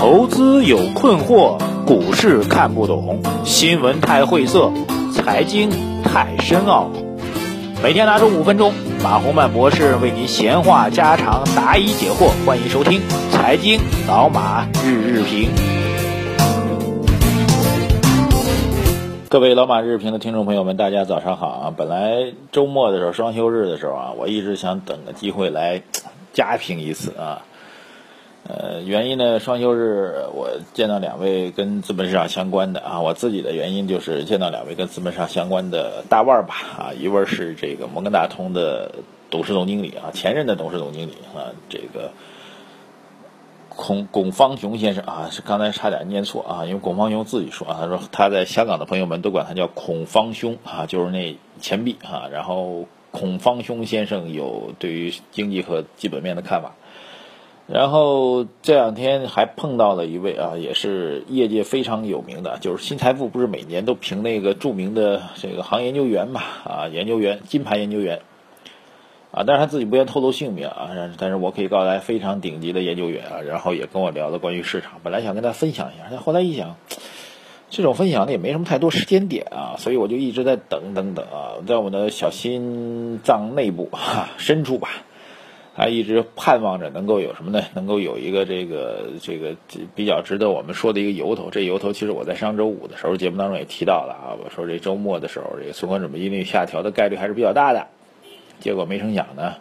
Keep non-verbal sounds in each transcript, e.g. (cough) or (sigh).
投资有困惑，股市看不懂，新闻太晦涩，财经太深奥。每天拿出五分钟，马洪曼博士为您闲话家常，答疑解惑。欢迎收听《财经老马日日评》。各位老马日评的听众朋友们，大家早上好啊！本来周末的时候，双休日的时候啊，我一直想等个机会来 (tsk) 加评一次啊。呃，原因呢，双休日我见到两位跟资本市场相关的啊，我自己的原因就是见到两位跟资本市场相关的大腕儿吧啊，一位是这个摩根大通的董事总经理啊，前任的董事总经理啊，这个。孔龚方雄先生啊，是刚才差点念错啊，因为龚方雄自己说啊，他说他在香港的朋友们都管他叫孔方兄啊，就是那钱币啊。然后孔方兄先生有对于经济和基本面的看法。然后这两天还碰到了一位啊，也是业界非常有名的，就是新财富不是每年都评那个著名的这个行研究员嘛啊，研究员金牌研究员。啊，但是他自己不愿透露姓名啊，但是我可以告诉大家，非常顶级的研究员啊，然后也跟我聊了关于市场，本来想跟他分享一下，但后来一想，这种分享呢也没什么太多时间点啊，所以我就一直在等等等啊，在我们的小心脏内部哈深处吧，还一直盼望着能够有什么呢？(laughs) 能够有一个这个这个比较值得我们说的一个由头。这由头其实我在上周五的时候节目当中也提到了啊，我说这周末的时候，这个存款准备金率下调的概率还是比较大的。结果没成想呢，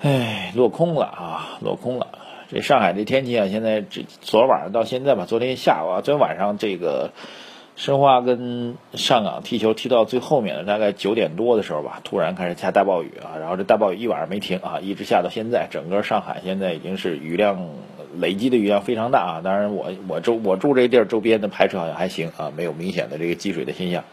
唉，落空了啊，落空了。这上海这天气啊，现在这昨晚上到现在吧，昨天下午啊，昨天晚上这个申花跟上港踢球踢到最后面的大概九点多的时候吧，突然开始下大暴雨啊，然后这大暴雨一晚上没停啊，一直下到现在，整个上海现在已经是雨量累积的雨量非常大啊。当然，我我周我住这地儿周边的排水好像还行啊，没有明显的这个积水的现象。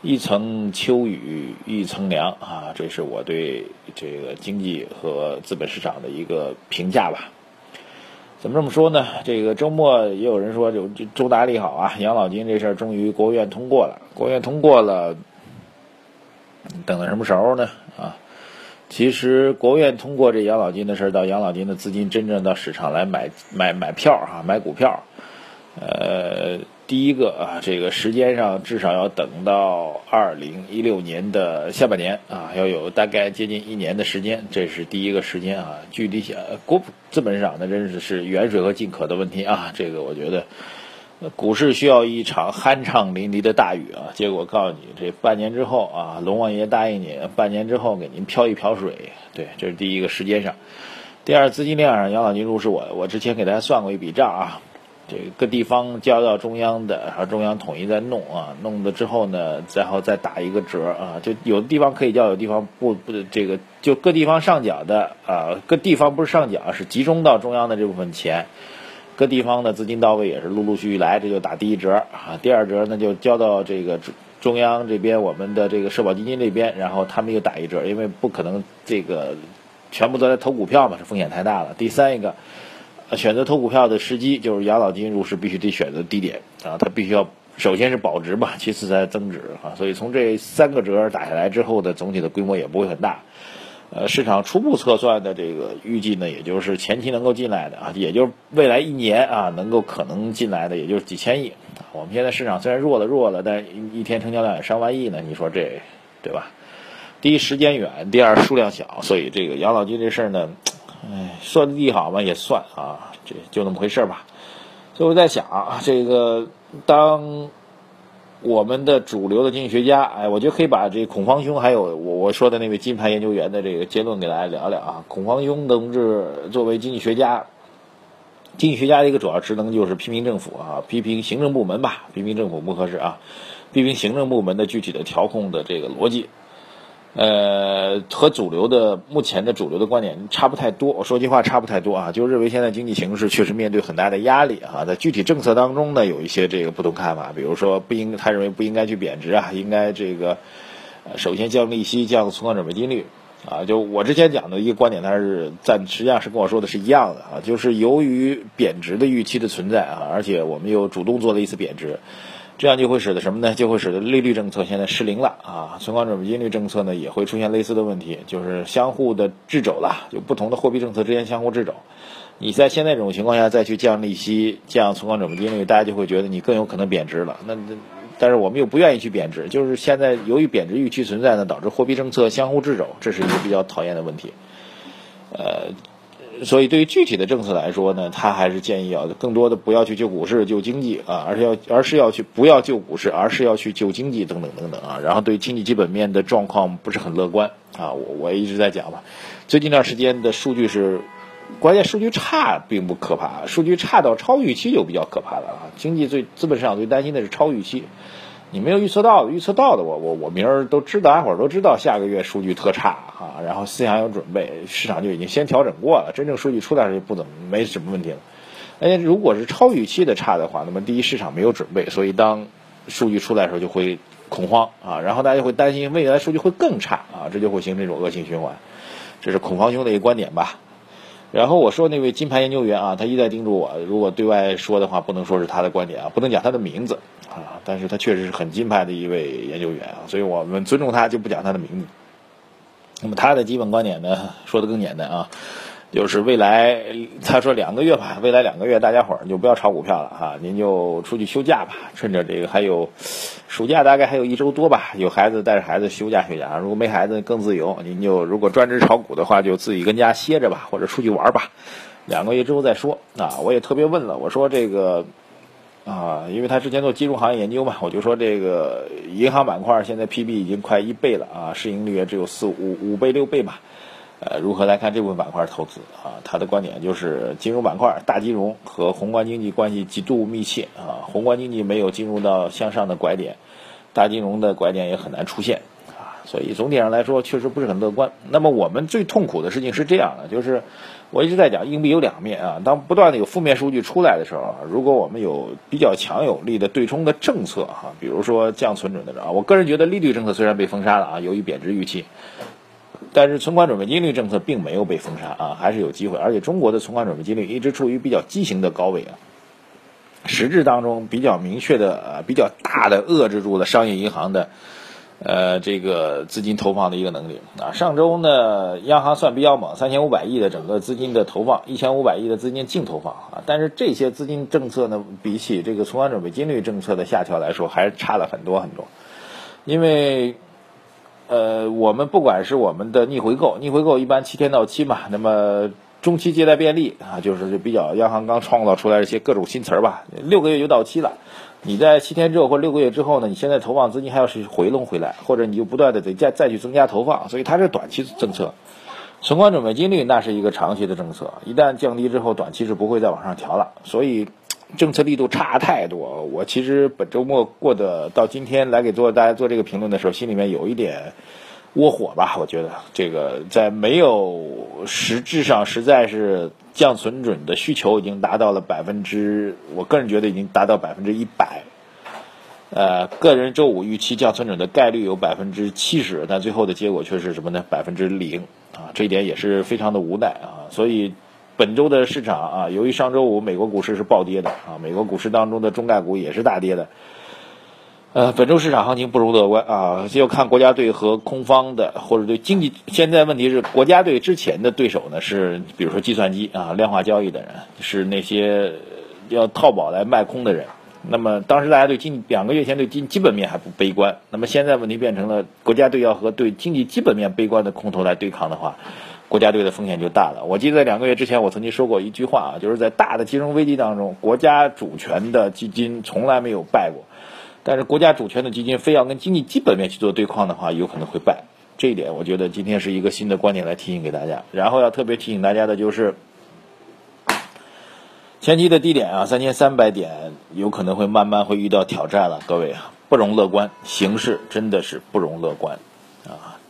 一层秋雨一层凉啊，这是我对这个经济和资本市场的一个评价吧。怎么这么说呢？这个周末也有人说，就周大利好啊，养老金这事儿终于国务院通过了。国务院通过了，等到什么时候呢？啊，其实国务院通过这养老金的事儿，到养老金的资金真正到市场来买买买票啊，买股票，呃。第一个啊，这个时间上至少要等到二零一六年的下半年啊，要有大概接近一年的时间，这是第一个时间啊。距离想国资本市场那真是是远水和近渴的问题啊。这个我觉得，股市需要一场酣畅淋漓的大雨啊。结果告诉你，这半年之后啊，龙王爷答应你，半年之后给您飘一瓢水。对，这是第一个时间上。第二，资金量上，养老金入市，我我之前给大家算过一笔账啊。这个各地方交到中央的，然后中央统一再弄啊，弄的之后呢，然后再打一个折啊，就有的地方可以交，有地方不不，这个就各地方上缴的啊，各地方不是上缴，是集中到中央的这部分钱，各地方的资金到位也是陆陆续续来，这就打第一折啊，第二折呢就交到这个中央这边我们的这个社保基金这边，然后他们又打一折，因为不可能这个全部都在投股票嘛，这风险太大了。第三一个。选择投股票的时机就是养老金入市必须得选择低点啊，它必须要首先是保值吧，其次才增值啊，所以从这三个折打下来之后的总体的规模也不会很大。呃，市场初步测算的这个预计呢，也就是前期能够进来的啊，也就是未来一年啊能够可能进来的，也就是几千亿。我们现在市场虽然弱了弱了，但一天成交量也上万亿呢，你说这对吧？第一时间远，第二数量小，所以这个养老金这事儿呢。哎，说的利好嘛也算啊，这就那么回事吧。所以我在想，这个当我们的主流的经济学家，哎，我觉得可以把这孔方兄还有我我说的那位金牌研究员的这个结论给大家聊聊啊。孔方兄同志作为经济学家，经济学家的一个主要职能就是批评政府啊，批评行政部门吧，批评政府不合适啊，批评行政部门的具体的调控的这个逻辑。呃，和主流的目前的主流的观点差不太多。我说句话差不太多啊，就认为现在经济形势确实面对很大的压力啊。在具体政策当中呢，有一些这个不同看法。比如说，不应他认为不应该去贬值啊，应该这个首先降利息、降存款准备金率啊。就我之前讲的一个观点，他是暂实际上是跟我说的是一样的啊。就是由于贬值的预期的存在啊，而且我们又主动做了一次贬值。这样就会使得什么呢？就会使得利率政策现在失灵了啊，存款准备金率政策呢也会出现类似的问题，就是相互的掣肘了，就不同的货币政策之间相互掣肘。你在现在这种情况下再去降利息、降存款准备金率，大家就会觉得你更有可能贬值了。那那，但是我们又不愿意去贬值，就是现在由于贬值预期存在呢，导致货币政策相互掣肘，这是一个比较讨厌的问题。呃。所以，对于具体的政策来说呢，他还是建议要更多的不要去救股市、救经济啊，而是要而是要去不要救股市，而是要去救经济等等等等啊。然后，对经济基本面的状况不是很乐观啊。我我一直在讲嘛，最近一段时间的数据是，关键数据差并不可怕，数据差到超预期就比较可怕了啊。经济最资本市场最担心的是超预期。你没有预测到的，预测到的，我我我明儿都知道，大家伙儿都知道下个月数据特差啊，然后思想有准备，市场就已经先调整过了，真正数据出来时就不怎么没什么问题了。哎，如果是超预期的差的话，那么第一市场没有准备，所以当数据出来的时候就会恐慌啊，然后大家就会担心未来数据会更差啊，这就会形成一种恶性循环，这是恐慌兄的一个观点吧。然后我说那位金牌研究员啊，他一再叮嘱我，如果对外说的话，不能说是他的观点啊，不能讲他的名字啊。但是他确实是很金牌的一位研究员啊，所以我们尊重他，就不讲他的名字。那么他的基本观点呢，说的更简单啊。就是未来，他说两个月吧，未来两个月大家伙儿就不要炒股票了哈，您就出去休假吧，趁着这个还有暑假大概还有一周多吧，有孩子带着孩子休假休假，如果没孩子更自由，您就如果专职炒股的话，就自己跟家歇着吧，或者出去玩吧，两个月之后再说啊。我也特别问了，我说这个啊，因为他之前做金融行业研究嘛，我就说这个银行板块现在 PB 已经快一倍了啊，市盈率也只有四五五倍六倍吧。呃，如何来看这部分板块投资啊？他的观点就是金融板块、大金融和宏观经济关系极度密切啊。宏观经济没有进入到向上的拐点，大金融的拐点也很难出现啊。所以总体上来说，确实不是很乐观。那么我们最痛苦的事情是这样的，就是我一直在讲硬币有两面啊。当不断的有负面数据出来的时候，如果我们有比较强有力的对冲的政策哈，比如说降存准的啊，我个人觉得利率政策虽然被封杀了啊，由于贬值预期。但是存款准备金率政策并没有被封杀啊，还是有机会。而且中国的存款准备金率一直处于比较畸形的高位啊，实质当中比较明确的呃比较大的遏制住了商业银行的呃这个资金投放的一个能力啊。上周呢，央行算比较猛，三千五百亿的整个资金的投放，一千五百亿的资金净投放啊。但是这些资金政策呢，比起这个存款准备金率政策的下调来说，还是差了很多很多，因为。呃，我们不管是我们的逆回购，逆回购一般七天到期嘛，那么中期借贷便利啊，就是比较央行刚创造出来一些各种新词儿吧，六个月就到期了，你在七天之后或六个月之后呢，你现在投放资金还要是回笼回来，或者你就不断的得再再去增加投放，所以它是短期政策。存款准备金率那是一个长期的政策，一旦降低之后，短期是不会再往上调了，所以。政策力度差太多，我其实本周末过的到今天来给做大家做这个评论的时候，心里面有一点窝火吧。我觉得这个在没有实质上实在是降存准的需求已经达到了百分之，我个人觉得已经达到百分之一百。呃，个人周五预期降存准的概率有百分之七十，但最后的结果却是什么呢？百分之零啊，这一点也是非常的无奈啊，所以。本周的市场啊，由于上周五美国股市是暴跌的啊，美国股市当中的中概股也是大跌的。呃，本周市场行情不容乐观啊，就看国家队和空方的，或者对经济。现在问题是国家队之前的对手呢是，比如说计算机啊，量化交易的人，是那些要套保来卖空的人。那么当时大家对经两个月前对经基本面还不悲观，那么现在问题变成了国家队要和对经济基本面悲观的空头来对抗的话。国家队的风险就大了。我记得在两个月之前，我曾经说过一句话啊，就是在大的金融危机当中，国家主权的基金从来没有败过。但是国家主权的基金非要跟经济基本面去做对抗的话，有可能会败。这一点，我觉得今天是一个新的观点来提醒给大家。然后要特别提醒大家的就是，前期的低点啊，三千三百点有可能会慢慢会遇到挑战了。各位啊，不容乐观，形势真的是不容乐观。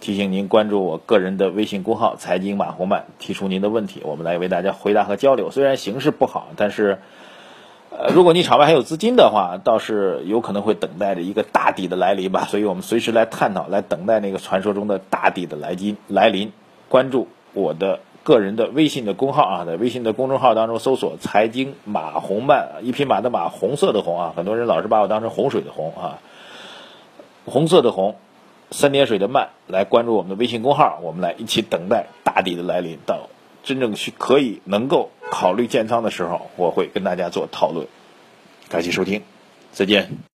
提醒您关注我个人的微信公号“财经马红漫”，提出您的问题，我们来为大家回答和交流。虽然形势不好，但是，呃，如果你场外还有资金的话，倒是有可能会等待着一个大底的来临吧。所以我们随时来探讨，来等待那个传说中的大底的来临来临。关注我的个人的微信的公号啊，在微信的公众号当中搜索“财经马红漫”，一匹马的马，红色的红啊，很多人老是把我当成洪水的洪啊，红色的红，三点水的漫，来关注我们的微信公号，我们来一起等待大底的来临，到真正去可以能够考虑建仓的时候，我会跟大家做讨论。感谢收听，再见。